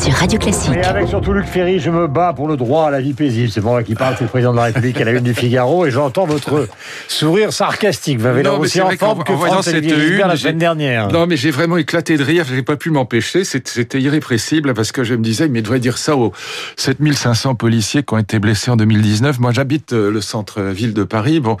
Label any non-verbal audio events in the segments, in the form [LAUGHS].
sur Radio Classique. Et avec surtout Luc Ferry, je me bats pour le droit à la vie paisible. C'est moi qui parle, c'est le président de la République à la une du Figaro et j'entends votre sourire sarcastique. Vous avez l'air aussi en forme que France-Olivier Gisbert la semaine dernière. Non, mais j'ai vraiment éclaté de rire. J'ai pas pu m'empêcher. C'était irrépressible parce que je me disais, mais il devrait dire ça aux 7500 policiers qui ont été blessés en 2019. Moi, j'habite euh, le centre-ville de Paris. Bon,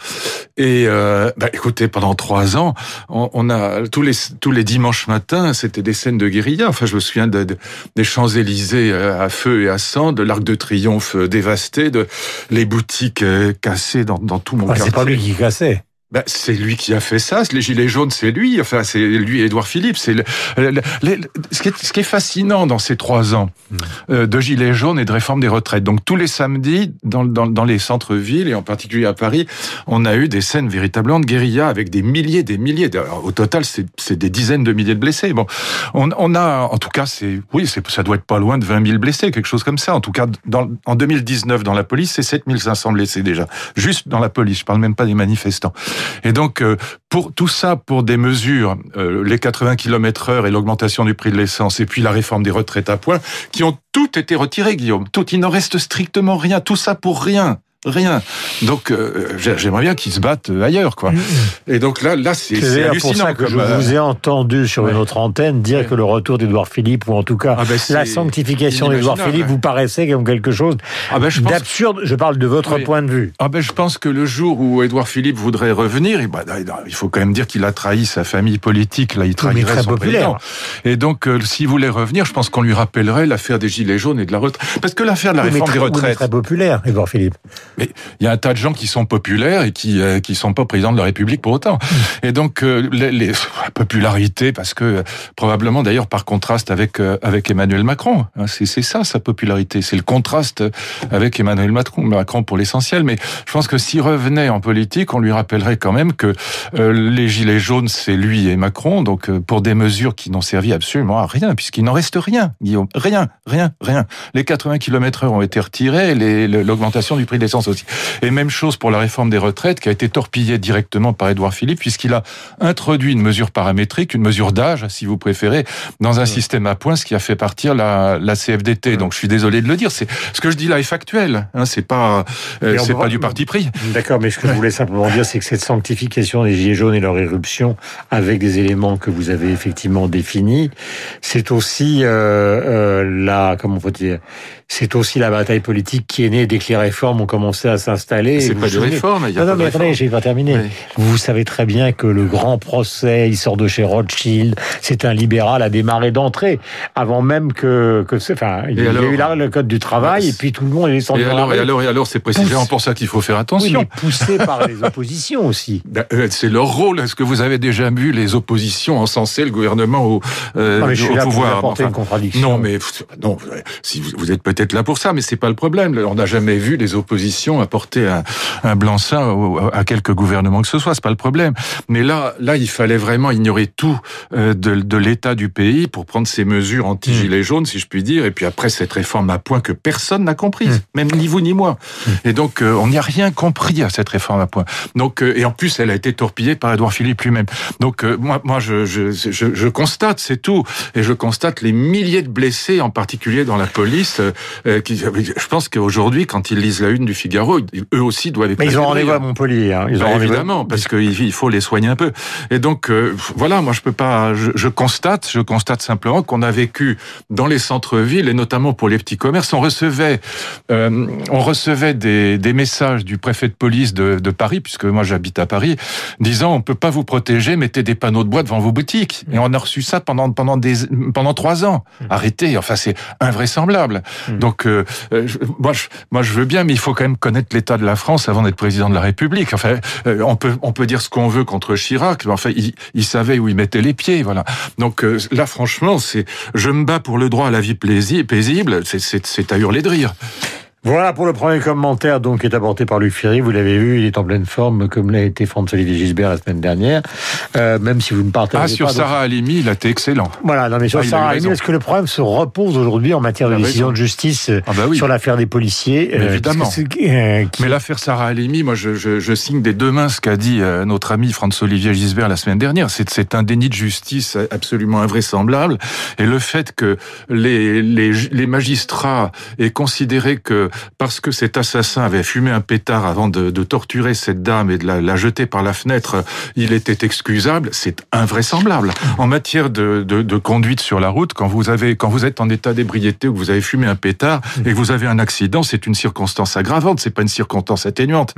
et euh, bah, écoutez, pendant trois ans, on, on, a tous les tous les dimanches matins, c'était des scènes de guérilla. Enfin, je me souviens de, de, des Champs-Élysées euh, à feu et à sang, de l'Arc de Triomphe euh, dévasté, de les boutiques euh, cassées dans, dans tout mon ah, quartier. C'est pas lui qui cassait. Ben, c'est lui qui a fait ça. Les gilets jaunes, c'est lui. Enfin, c'est lui, Édouard Philippe. C'est le, le, le, ce, qui est, ce, qui est, fascinant dans ces trois ans euh, de gilets jaunes et de réforme des retraites. Donc tous les samedis, dans, dans, dans les centres-villes et en particulier à Paris, on a eu des scènes véritablement de guérilla avec des milliers, des milliers. Alors, au total, c'est des dizaines de milliers de blessés. Bon, on, on a, en tout cas, c'est oui, ça doit être pas loin de 20 000 blessés, quelque chose comme ça. En tout cas, dans, en 2019, dans la police, c'est 7 500 blessés déjà, juste dans la police. Je parle même pas des manifestants. Et donc, pour tout ça, pour des mesures, euh, les 80 km heure et l'augmentation du prix de l'essence, et puis la réforme des retraites à points, qui ont toutes été retirées, Guillaume. Tout, il n'en reste strictement rien. Tout ça pour rien rien. Donc euh, j'aimerais bien qu'ils se battent ailleurs, quoi. Et donc là, là, c'est hallucinant. pour ça que je vous ai entendu sur ouais. une autre antenne dire Ouais. que le retour d'Édouard Philippe, ou en tout cas Ah ben, la sanctification inimaginable. Philippe, vous paraissait comme quelque chose Ah ben, d'absurde. Je parle de votre Oui. point de vue. Ah ben je pense que le jour où Édouard Philippe voudrait revenir, et ben, il faut quand même dire qu'il a trahi sa famille politique. Là, il trahirait très son populaire. président. Et donc, euh, s'il voulait revenir, je pense qu'on lui rappellerait l'affaire des gilets jaunes et de la retraite. Parce que l'affaire de la Oui, réforme très, des oui, retraites, très populaire, Édouard Philippe. Mais il y a un tas de gens qui sont populaires et qui euh, qui sont pas présidents de la République pour autant. Et donc euh, les, les la popularité, parce que euh, probablement d'ailleurs par contraste avec euh, avec Emmanuel Macron, hein, c'est c'est ça sa popularité, c'est le contraste avec Emmanuel Macron, Macron pour l'essentiel. Mais je pense que s'il revenait en politique, on lui rappellerait quand même que euh, les gilets jaunes c'est lui et Macron, donc euh, pour des mesures qui n'ont servi absolument à rien, puisqu'il n'en reste rien, Guillaume, rien, rien, rien. Les 80 km/h ont été retirés, l'augmentation du prix de l'essence aussi. Et même chose pour la réforme des retraites qui a été torpillée directement par Édouard Philippe puisqu'il a introduit une mesure paramétrique, une mesure d'âge, si vous préférez, dans un système à points, ce qui a fait partir la, la CFDT. Donc je suis désolé de le dire. C'est ce que je dis là est factuel. Hein, c'est pas, euh, c'est pas du parti pris. D'accord, mais ce que je voulais simplement dire, c'est que cette sanctification des Gilets jaunes et leur éruption, avec des éléments que vous avez effectivement définis, c'est aussi euh, euh, la, comment faut dire, c'est aussi la bataille politique qui est née dès que les réformes ont commencé à s'installer. C'est pas vous de souvenez- réforme. Il y a Non, non, mais attendez, j'ai pas terminé. Oui. Vous savez très bien que le grand procès, il sort de chez Rothschild, c'est un libéral à démarrer d'entrée, avant même que, enfin, il y a eu là le code du travail, et puis tout le monde est descendu Et dans la alors, et alors, et alors, c'est précisément pour ça qu'il faut faire Oui, attention. mais poussé par les [LAUGHS] oppositions aussi. Ben, euh, C'est leur rôle. Est-ce que vous avez déjà vu les oppositions encenser le gouvernement au, euh, Non, mais je suis au là pour pouvoir? apporter Enfin, une contradiction. Non, mais non. Si vous, vous êtes peut-être là pour ça, mais c'est pas le problème. On n'a jamais vu les oppositions apporter un, un blanc-seing au- à quelque gouvernement que ce soit. C'est pas le problème. Mais là, là, il fallait vraiment ignorer tout euh, de, de l'état du pays pour prendre ces mesures anti-gilets jaunes, si je puis dire. Et puis après cette réforme à point que personne n'a comprise, même ni vous ni moi. Et donc euh, on n'y a rien compris à cette réforme à point. Donc euh, et en plus elle a été torpillée par Édouard Philippe lui-même. Donc moi, moi je, je, je, je constate, c'est tout, et je constate les milliers de blessés, en particulier dans la police. Euh, qui, je pense qu'aujourd'hui, quand ils lisent la une du Figaro, ils- eux aussi doivent. Mais ils ont rendez-vous à Montpellier. Hein. Ils ont Bah, évidemment, parce qu'il il faut les soigner un peu. Et donc, euh, voilà, moi je peux pas. Je, je constate, je constate simplement qu'on a vécu dans les centres-villes et notamment pour les petits commerces, on recevait, euh, on recevait des, des messages du préfet de police de, de Paris, puisque moi j'habite à Paris, disant on peut pas vous protéger, mettez des panneaux de bois devant vos boutiques. Et on a reçu ça pendant pendant des pendant trois ans. Arrêtez, enfin c'est invraisemblable. Donc euh, euh, moi je moi je veux bien, mais il faut quand même connaître l'état de la France avant d'être président de la République. Enfin, euh, on peut on peut dire ce qu'on veut contre Chirac, mais enfin il, il savait où il mettait les pieds, voilà. Donc euh, là franchement c'est je me bats pour le droit à la vie plaisi- paisible, c'est c'est c'est à hurler de rire. Voilà pour le premier commentaire donc qui est apporté par Luc Ferry. Vous l'avez vu, il est en pleine forme comme l'a été François-Olivier Gisbert la semaine dernière. Euh, même si vous ne partagez ah, pas. sur donc- Sarah Halimi, il a été excellent. Voilà, non mais sur Ah, Sarah. Halimi, est-ce que le problème se repose aujourd'hui en matière de décision de justice euh, Ah bah oui. sur l'affaire des policiers Mais euh, évidemment. euh, qui- Mais l'affaire Sarah Halimi, moi, je, je, je signe des deux mains ce qu'a dit notre ami François-Olivier Gisbert la semaine dernière. C'est, c'est un déni de justice absolument invraisemblable. Et le fait que les, les, les magistrats aient considéré que parce que cet assassin avait fumé un pétard avant de, de torturer cette dame et de la, la jeter par la fenêtre, il était excusable, c'est invraisemblable. En matière de, de, de conduite sur la route, quand vous avez, quand vous êtes en état d'ébriété ou que vous avez fumé un pétard et que vous avez un accident, c'est une circonstance aggravante, c'est pas une circonstance atténuante.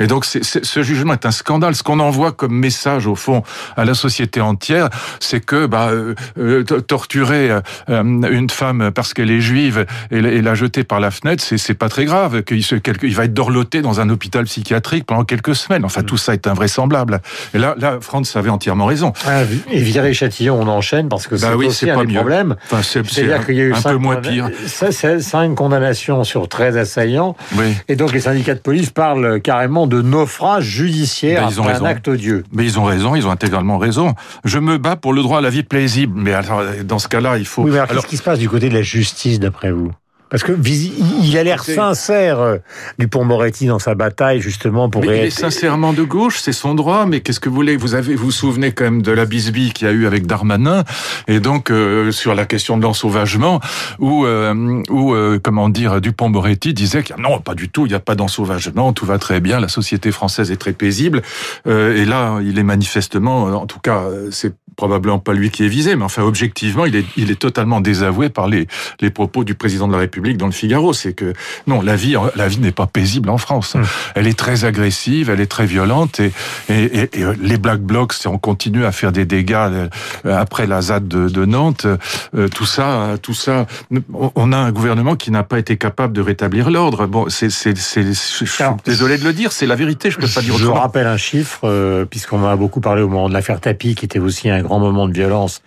Et donc, ce jugement est un scandale. Ce qu'on envoie comme message, au fond, à la société entière, c'est que bah, euh, euh, torturer euh, une femme parce qu'elle est juive et, la- et la jeter par la fenêtre, c'est pas très grave. Qu'il va être dorloté dans un hôpital psychiatrique pendant quelques semaines. Enfin, tout ça est invraisemblable. Et là, là, Franz avait entièrement raison. Ah, et Virer-Châtillon, on enchaîne parce que Bah c'est oui, aussi un pas des mieux. problèmes. Enfin, C'est-à-dire qu'il y a eu un cinq peu moins pire. Ça, c'est cinq condamnations sur 13 assaillants. Oui. Et donc les syndicats de police parlent carrément de naufrage judiciaire Ben, ils ont après raison. un acte odieux. Mais ils ont raison, ils ont intégralement raison. Je me bats pour le droit à la vie paisible. Mais alors, dans ce cas-là, il faut. Oui, mais alors, Alors, qu'est-ce qui se passe du côté de la justice, d'après vous? Parce que il a l'air sincère, euh, Dupont-Moretti, dans sa bataille, justement, pour... Mais il est sincèrement de gauche, c'est son droit. Mais qu'est-ce que vous voulez? Vous avez, vous vous souvenez quand même de la bisbille qu'il y a eu avec Darmanin, et donc euh, sur la question de l'ensauvagement, où, euh, où euh, comment dire, Dupont-Moretti disait que non, pas du tout, il n'y a pas d'ensauvagement, tout va très bien, la société française est très paisible. Euh, et là, il est manifestement, en tout cas, euh, c'est probablement pas lui qui est visé, mais enfin objectivement, il est, il est totalement désavoué par les, les propos du président de la République dans le Figaro. C'est que non, la vie, la vie n'est pas paisible en France. Hum. Elle est très agressive, elle est très violente, et, et, et- et, euh, les Black Blocs, si on continue à faire des dégâts euh, après la ZAD de, de Nantes, euh, tout ça, tout ça, on- a un gouvernement qui n'a pas été capable de rétablir l'ordre. Bon, c'est, c'est, c'est, je suis désolé de le dire, c'est la vérité, je peux pas dire Je vous rappelle un chiffre, euh, puisqu'on en a beaucoup parlé au moment de l'affaire Tapi, qui était aussi un grand moment de violence,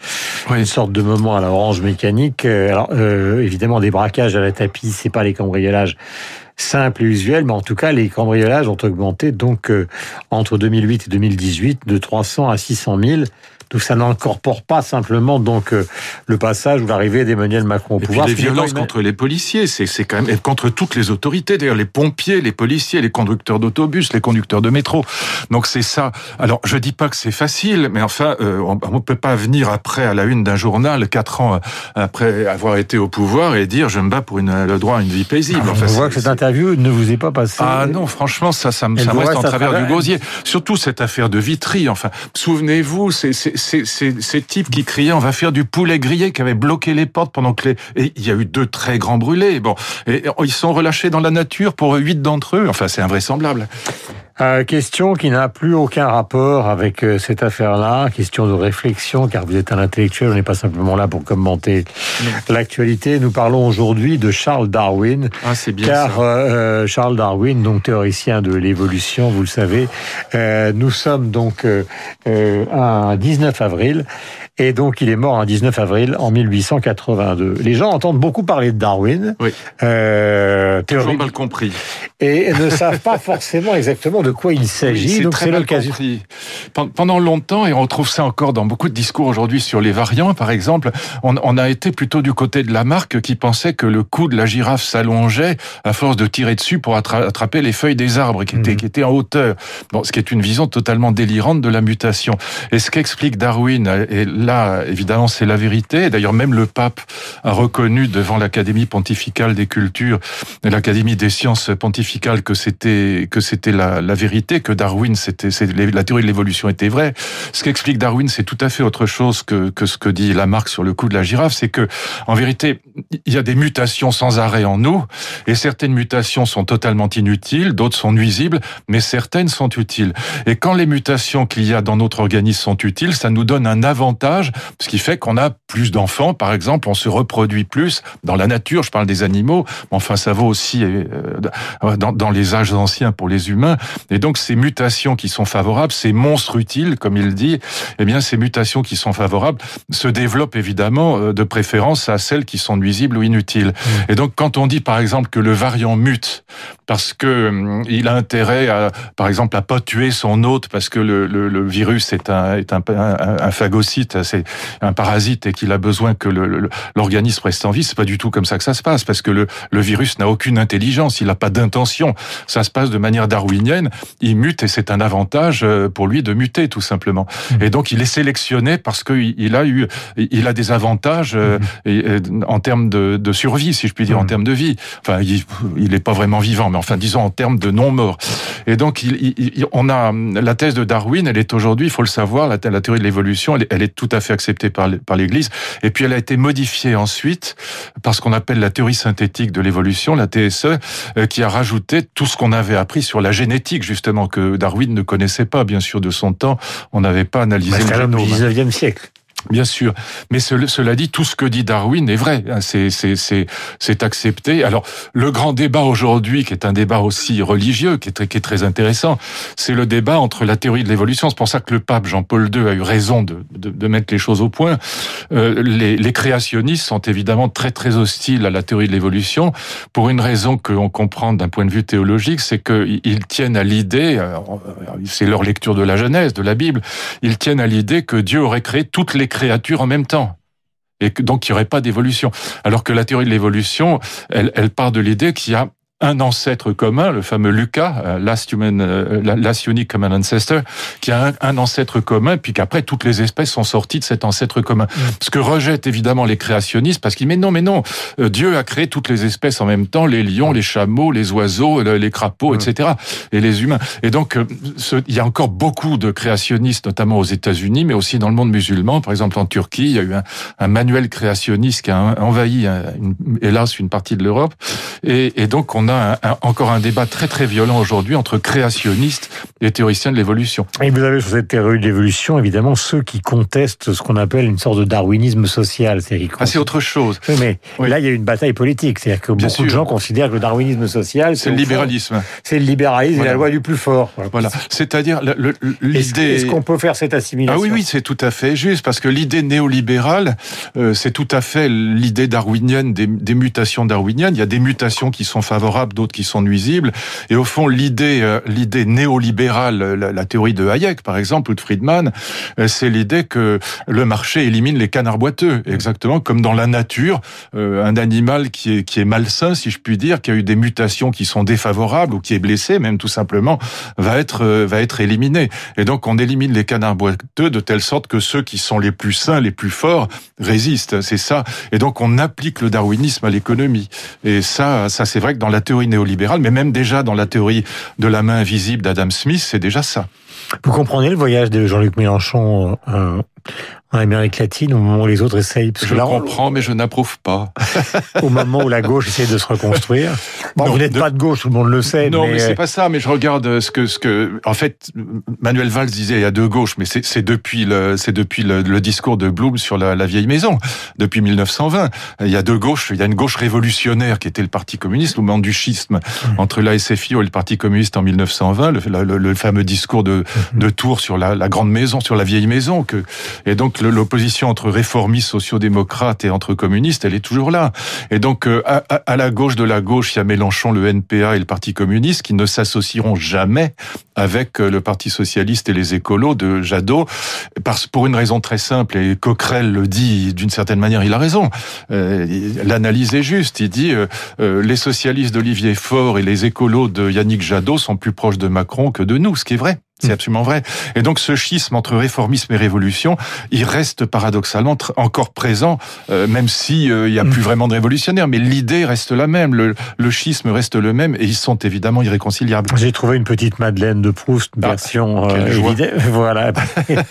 Oui. une sorte de moment à la orange mécanique. Euh, Alors, euh, évidemment, des braquages à la Tapi, c'est pas les cambriolages simples et usuels, mais en tout cas, les cambriolages ont augmenté donc euh, entre 2008 et 2018 de 300 à 600 000. Donc ça n'incorpore pas simplement donc euh, le passage ou l'arrivée d'Emmanuel Macron au Et puis pouvoir. les n'est pas violences contre les policiers, c'est quand même et contre toutes les autorités, d'ailleurs les pompiers, les policiers, les conducteurs d'autobus, les conducteurs de métro. Donc c'est ça. Alors je dis pas que c'est facile, mais enfin euh, on, on peut pas venir après à la une d'un journal quatre ans euh, après avoir été au pouvoir et dire je me bats pour une, le droit à une vie paisible. On Enfin, voit c'est- que cette interview ne vous est pas passée. ah non, franchement, ça, ça me, reste reste en travers travers- du gosier. Surtout cette affaire de Vitry. Enfin, souvenez-vous, c'est- ces types qui criaient on va faire du poulet grillé, qui avaient bloqué les portes pendant que les... Et il y a eu deux très grands brûlés. Bon, et ils sont relâchés dans la nature pour huit d'entre eux. Enfin, c'est invraisemblable. Euh, question qui n'a plus aucun rapport avec euh, cette affaire-là, question de réflexion, car vous êtes un intellectuel, on n'est pas simplement là pour commenter l'actualité. Nous parlons aujourd'hui de Charles Darwin, Ah, bien car ça. euh, Charles Darwin, donc théoricien de l'évolution, vous le savez, euh, nous sommes donc euh, euh, un 19 avril, et donc il est mort un 19 avril en 1882. Les gens entendent beaucoup parler de Darwin, Oui. euh, Toujours théorie, mal compris. et ne savent pas [LAUGHS] forcément exactement de quoi il Oui, s'agit. donc très c'est mal l'occasion. Pendant longtemps, et on retrouve ça encore dans beaucoup de discours aujourd'hui sur les variants, par exemple, on, on a été plutôt du côté de la marque qui pensait que le cou de la girafe s'allongeait à force de tirer dessus pour attra- attraper les feuilles des arbres qui étaient, Mhm. qui étaient en hauteur. Bon, ce qui est une vision totalement délirante de la mutation. Et ce qu'explique Darwin, et là, évidemment, c'est la vérité. D'ailleurs, même le pape a reconnu devant l'Académie pontificale des cultures l'Académie des sciences pontificales que c'était que c'était la, vérité, que Darwin, c'était la théorie de l'évolution était vraie. Ce qu'explique Darwin, c'est tout à fait autre chose que, que ce que dit Lamarck sur le coup de la girafe. C'est que, en vérité, il y a des mutations sans arrêt en nous, et certaines mutations sont totalement inutiles, d'autres sont nuisibles, mais certaines sont utiles. Et quand les mutations qu'il y a dans notre organisme sont utiles, ça nous donne un avantage, ce qui fait qu'on a plus d'enfants, par exemple, on se reproduit plus dans la nature. Je parle des animaux, mais enfin ça vaut aussi euh, dans, les âges anciens pour les humains. Et donc ces mutations qui sont favorables, ces monstres monstre utile, comme il dit, eh bien ces mutations qui sont favorables se développent évidemment euh, de préférence à celles qui sont nuisibles ou inutiles. Mmh. Et donc quand on dit par exemple que le variant mute parce que hum, il a intérêt à, par exemple, à pas tuer son hôte parce que le, le, le virus est un, est un, un, un phagocyte, c'est un parasite et qu'il a besoin que l'organisme reste en vie. C'est pas du tout comme ça que ça se passe parce que le, le virus n'a aucune intelligence, il n'a pas d'intention. Ça se passe de manière darwinienne. Il mute et c'est un avantage euh, pour lui de muter tout simplement. Mmh. Et donc il est sélectionné parce qu'il il a eu, il a des avantages euh, mmh. en termes de, de, survie, si je puis dire, mmh. en termes de vie. Enfin, il n'est pas vraiment vivant, mais enfin disons en termes de non-mort. Et donc il, il, on a la thèse de Darwin, elle est aujourd'hui, il faut le savoir, la, la théorie de l'évolution, elle, elle, est tout à fait acceptée par, par l'Église. Et puis elle a été modifiée ensuite par ce qu'on appelle la théorie synthétique de l'évolution, la TSE, euh, qui a rajouté tout ce qu'on avait appris sur la génétique justement que Darwin ne connaissait pas, bien sûr, de son temps. On n'avait pas analysé bah, le génome. 19e siècle. Bien sûr, mais cela dit, tout ce que dit Darwin est vrai, hein, c'est accepté. Alors le grand débat aujourd'hui, qui est un débat aussi religieux, qui est très, qui est très intéressant, c'est le débat entre la théorie de l'évolution. C'est pour ça que le pape Jean-Paul II a eu raison de, de, de, mettre les choses au point. Euh, les, les, créationnistes sont évidemment très très hostiles à la théorie de l'évolution pour une raison que l'on comprend d'un point de vue théologique, c'est qu'ils tiennent à l'idée, euh, c'est leur lecture de la Genèse, de la Bible, ils tiennent à l'idée que Dieu aurait créé toutes les créatures en même temps et donc il n'y aurait pas d'évolution. Alors que la théorie de l'évolution, elle, elle part de l'idée qu'il y a un ancêtre commun, le fameux Lucas, euh, last human, euh, last unique common ancestor, qui a un, ancêtre commun, puis qu'après toutes les espèces sont sorties de cet ancêtre commun. Mm. Ce que rejettent évidemment les créationnistes, parce qu'ils mais non, mais non, euh, Dieu a créé toutes les espèces en même temps, les lions, les chameaux, les oiseaux, les crapauds, mm. etc., et les humains. Et donc, il y a encore beaucoup de créationnistes, notamment aux États-Unis, mais aussi dans le monde musulman. Par exemple, en Turquie, il y a eu un, manuel créationniste qui a envahi, hélas, une partie de l'Europe, et, et donc on a encore un débat très très violent aujourd'hui entre créationnistes et théoriciens de l'évolution. Et vous avez sur cette théorie de l'évolution, évidemment, ceux qui contestent ce qu'on appelle une sorte de darwinisme social. C'est ah, c'est autre chose. Oui, mais là, il y a une bataille politique. C'est-à-dire que beaucoup de gens considèrent que le darwinisme social... C'est le libéralisme. C'est le libéralisme et la loi du plus fort. Voilà. C'est-à-dire l'idée... Est-ce qu'on peut faire cette assimilation? Ah oui, oui, c'est tout à fait juste, parce que l'idée néolibérale, euh, c'est tout à fait l'idée darwinienne des, des mutations darwiniennes. Il y a des mutations qui sont favorables d'autres qui sont nuisibles. Et au fond, l'idée, euh, l'idée néolibérale, la, théorie de Hayek, par exemple, ou de Friedman, euh, c'est l'idée que le marché élimine les canards boiteux, exactement comme dans la nature, euh, un animal qui est qui est malsain, si je puis dire, qui a eu des mutations qui sont défavorables ou qui est blessé, même tout simplement, va être va être éliminé. Et donc, on élimine les canards boiteux de telle sorte que ceux qui sont les plus sains, les plus forts, résistent. C'est ça. Et donc, on applique le darwinisme à l'économie. Et ça, ça c'est vrai que dans la théorie néolibérale, mais même déjà dans la théorie de la main invisible d'Adam Smith, c'est déjà ça. Vous comprenez le voyage de Jean-Luc Mélenchon euh, en Amérique latine au moment où les autres essayent. je comprends, mais je n'approuve pas. [LAUGHS] au moment où la gauche essaie de se reconstruire. Bon, vous n'êtes pas de gauche, tout le monde le sait. Non, mais, mais c'est pas ça. Mais je regarde ce que ce que. En fait, Manuel Valls disait il y a deux gauches, mais c'est depuis le c'est depuis le, le, discours de Blum sur la, la, vieille maison depuis 1920. Il y a deux gauches. Il y a une gauche révolutionnaire qui était le Parti communiste au moment du schisme mmh. entre la SFIO et le Parti communiste en 1920. Le, le fameux discours de, mmh. de Tours sur la, la grande maison, sur la vieille maison. Que et donc l'opposition entre réformistes, sociaux-démocrates et entre communistes, elle est toujours là. Et donc, euh, à, la gauche de la gauche, il y a Mélenchon, le NPA et le Parti communiste qui ne s'associeront jamais avec euh, le Parti socialiste et les écolos de Jadot, parce pour une raison très simple. Et Coquerel le dit d'une certaine manière, il a raison. Euh, l'analyse est juste. Il dit les socialistes d'Olivier Faure et les écolos de Yannick Jadot sont plus proches de Macron que de nous, ce qui est vrai. C'est absolument vrai. Et donc ce schisme entre réformisme et révolution, il reste paradoxalement encore présent, euh, même si euh, il n'y a plus mm. vraiment de révolutionnaires. Mais l'idée reste la même, le, le, schisme reste le même, et ils sont évidemment irréconciliables. J'ai trouvé une petite Madeleine de Proust, ah, version euh, [LAUGHS] voilà,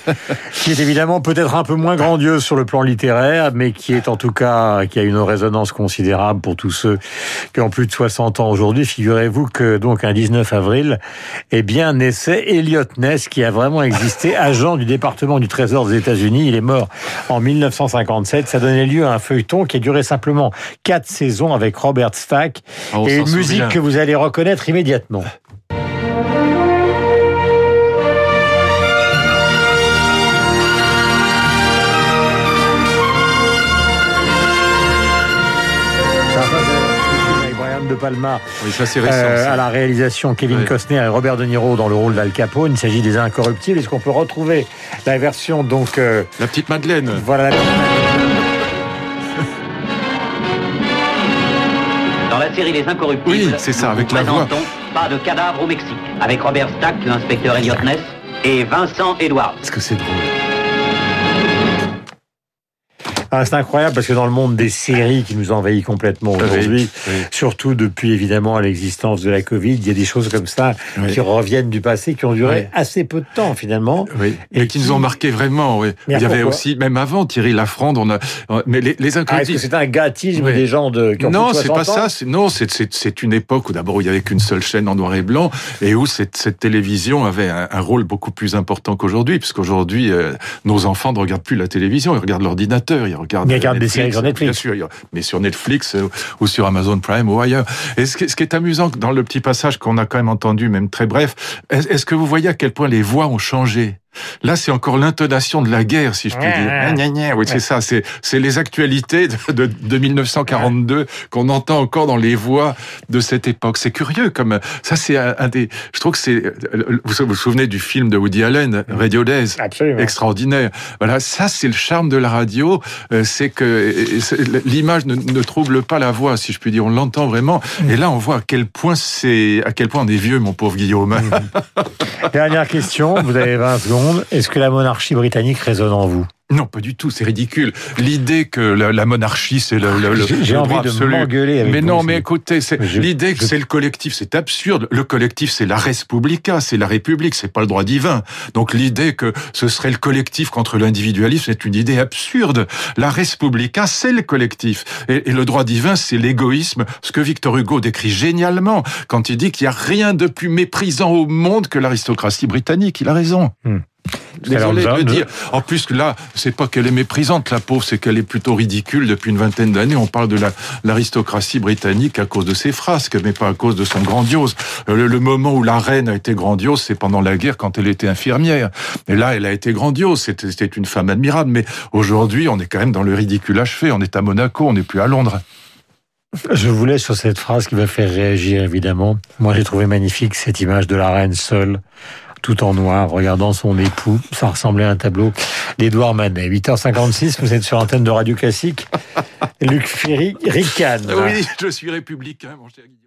[LAUGHS] qui est évidemment peut-être un peu moins grandiose sur le plan littéraire, mais qui est en tout cas qui a une résonance considérable pour tous ceux qui ont plus de 60 ans aujourd'hui. Figurez-vous que donc un 19 avril, eh bien naissait Eliot Ness, qui a vraiment existé, [LAUGHS] agent du département du Trésor des États-Unis. Il est mort en 1957. Ça donnait lieu à un feuilleton qui a duré simplement quatre saisons avec Robert Stack ah, et une musique que vous allez reconnaître immédiatement. Palma Oui, ça c'est récent. euh, ça. à la réalisation, Kevin Ouais. Costner et Robert De Niro dans le rôle d'Al Capone. Il s'agit des Incorruptibles. Est-ce qu'on peut retrouver la version donc euh, La petite Madeleine. voilà la Dans la série Les Incorruptibles, Oui, c'est ça, nous avec la voix. présentons Pas de cadavre au Mexique, avec Robert Stack, l'inspecteur Elliot Ness, et Vincent Edwards. Est-ce que c'est drôle Ah, c'est incroyable parce que dans le monde des séries qui nous envahit complètement aujourd'hui, Oui, oui. surtout depuis évidemment l'existence de la Covid, il y a des choses comme ça Oui. qui reviennent du passé, qui ont duré assez peu de temps finalement. Oui, Et et qui qui- nous ont marqué vraiment. Oui. Mais Il y avait aussi, même avant Thierry Lafronde, on a, mais les, les Ah, est-ce que incorruptibles. c'est un gâtisme des gens de qui ont non, c'est pas 60 ans ça. Non, c'est une époque où d'abord il y avait qu'une seule chaîne en noir et blanc et où cette, cette télévision avait un, un rôle beaucoup plus important qu'aujourd'hui, puisqu'aujourd'hui euh, nos enfants ne regardent plus la télévision, ils regardent l'ordinateur, ils regardent. Ils regardent des Netflix, séries sur Netflix. Bien sûr, mais sur Netflix euh, ou sur Amazon Prime ou ailleurs. Et ce qui, ce qui est amusant dans le petit passage qu'on a quand même entendu, même très bref, est- est-ce que vous voyez à quel point les voix ont changé? Là, c'est encore l'intonation de la guerre, si je puis dire. Gna, gna, gna. Oui, c'est ça. C'est c'est les actualités de, de, de 1942 qu'on entend encore dans les voix de cette époque. C'est curieux, comme ça. C'est un, un des. Je trouve que c'est. Vous vous souvenez du film de Woody Allen, Radio Days? Absolument. extraordinaire. Voilà, ça c'est le charme de la radio, euh, c'est que l'image ne, ne trouble pas la voix, si je puis dire, on l'entend vraiment. Et là, on voit à quel point c'est, à quel point on est vieux, mon pauvre Guillaume. Dernière question, vous avez 20 secondes. Est-ce que la monarchie britannique résonne en vous? Non, pas du tout, c'est ridicule. L'idée que la, la monarchie, c'est le, le, le- J'ai envie droit de absolu. m'engueuler avec Mais vous, non, mais écoutez, c'est Je- l'idée que je- c'est le collectif, c'est absurde. Le collectif, c'est la Respublica, c'est la République, c'est pas le droit divin. Donc l'idée que ce serait le collectif contre l'individualisme, c'est une idée absurde. La Respublica, c'est le collectif. Et, et le droit divin, c'est l'égoïsme. Ce que Victor Hugo décrit génialement quand il dit qu'il n'y a rien de plus méprisant au monde que l'aristocratie britannique. Il a raison. Hmm. Désolé de le nous- dire. En plus, là, c'est pas qu'elle est méprisante, la pauvre, c'est qu'elle est plutôt ridicule depuis une vingtaine d'années. On parle de la- l'aristocratie britannique à cause de ses frasques, mais pas à cause de son grandiose. Euh, Le, le moment où la reine a été grandiose, c'est pendant la guerre quand elle était infirmière. Et là, elle a été grandiose. C'était c'était une femme admirable. Mais aujourd'hui, on est quand même dans le ridicule achevé. On est à Monaco, on n'est plus à Londres. Je vous laisse sur cette phrase qui va faire réagir évidemment. Moi j'ai trouvé magnifique cette image de la reine seule, tout en noir, regardant son époux. Ça ressemblait à un tableau d'Édouard Manet. 8h56, vous êtes sur antenne de Radio Classique. Luc Ferry, ricane. Oui, je suis républicain, mon cher Guillaume.